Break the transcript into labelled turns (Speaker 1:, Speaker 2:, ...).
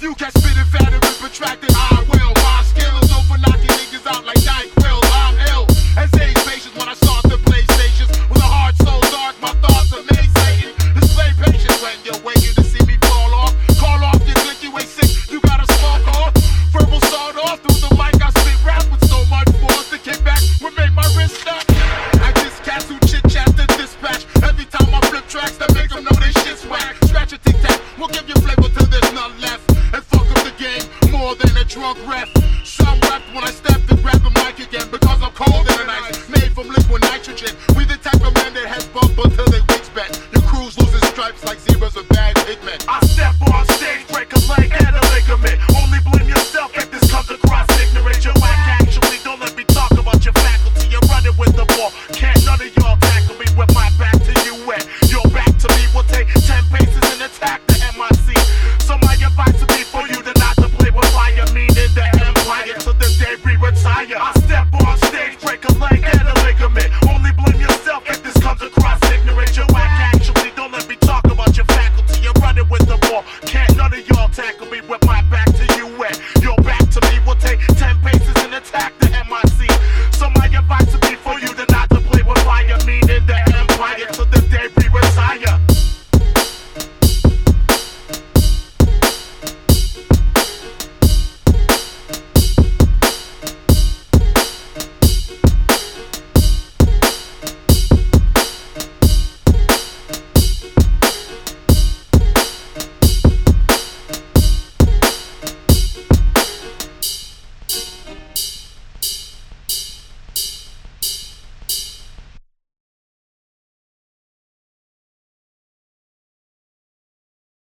Speaker 1: You spitting fat and protracted, more than a drunk ref. Some rapped when I step and grab the mic again because I'm cold.